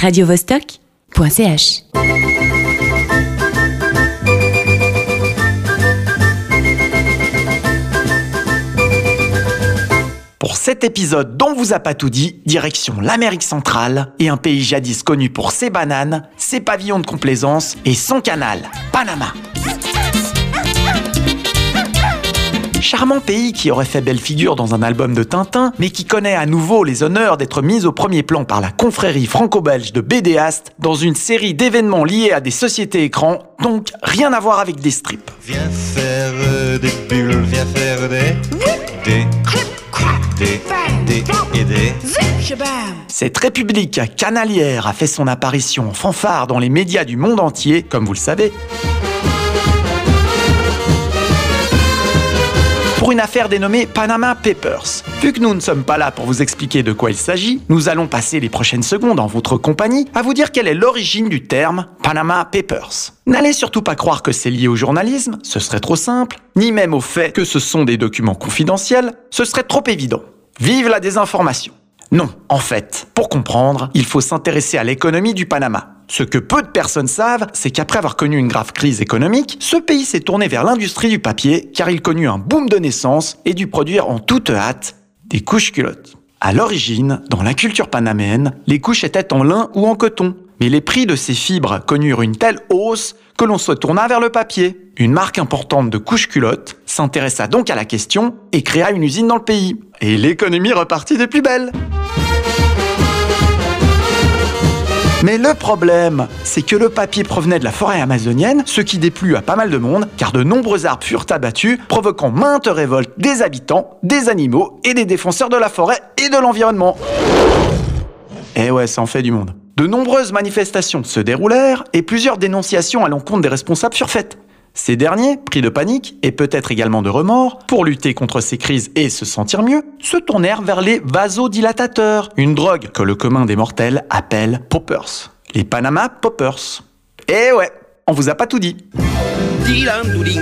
radiovostok.ch. Pour cet épisode dont vous a pas tout dit, direction l'Amérique centrale et un pays jadis connu pour ses bananes, ses pavillons de complaisance et son canal, Panama. Charmant pays qui aurait fait belle figure dans un album de Tintin, mais qui connaît à nouveau les honneurs d'être mis au premier plan par la confrérie franco-belge de BDast dans une série d'événements liés à des sociétés écrans, donc rien à voir avec des strips. Viens faire euh, des bulles, viens faire des. Des. Des. Des. Et des. Cette république canalière a fait son apparition en fanfare dans les médias du monde entier, comme vous le savez. Une affaire dénommée Panama Papers. Vu que nous ne sommes pas là pour vous expliquer de quoi il s'agit, nous allons passer les prochaines secondes en votre compagnie à vous dire quelle est l'origine du terme Panama Papers. N'allez surtout pas croire que c'est lié au journalisme, ce serait trop simple, ni même au fait que ce sont des documents confidentiels, ce serait trop évident. Vive la désinformation non, en fait, pour comprendre, il faut s'intéresser à l'économie du Panama. Ce que peu de personnes savent, c'est qu'après avoir connu une grave crise économique, ce pays s'est tourné vers l'industrie du papier car il connut un boom de naissance et dut produire en toute hâte des couches culottes. À l'origine, dans la culture panaméenne, les couches étaient en lin ou en coton, mais les prix de ces fibres connurent une telle hausse que l'on se tourna vers le papier. Une marque importante de couches culottes s'intéressa donc à la question et créa une usine dans le pays. Et l'économie repartit de plus belle. Mais le problème, c'est que le papier provenait de la forêt amazonienne, ce qui déplut à pas mal de monde, car de nombreux arbres furent abattus, provoquant maintes révoltes des habitants, des animaux et des défenseurs de la forêt et de l'environnement. Eh ouais, ça en fait du monde. De nombreuses manifestations se déroulèrent et plusieurs dénonciations à l'encontre des responsables furent faites. Ces derniers, pris de panique et peut-être également de remords, pour lutter contre ces crises et se sentir mieux, se tournèrent vers les vasodilatateurs, une drogue que le commun des mortels appelle poppers. Les Panama Poppers. Eh ouais, on vous a pas tout dit. Du ding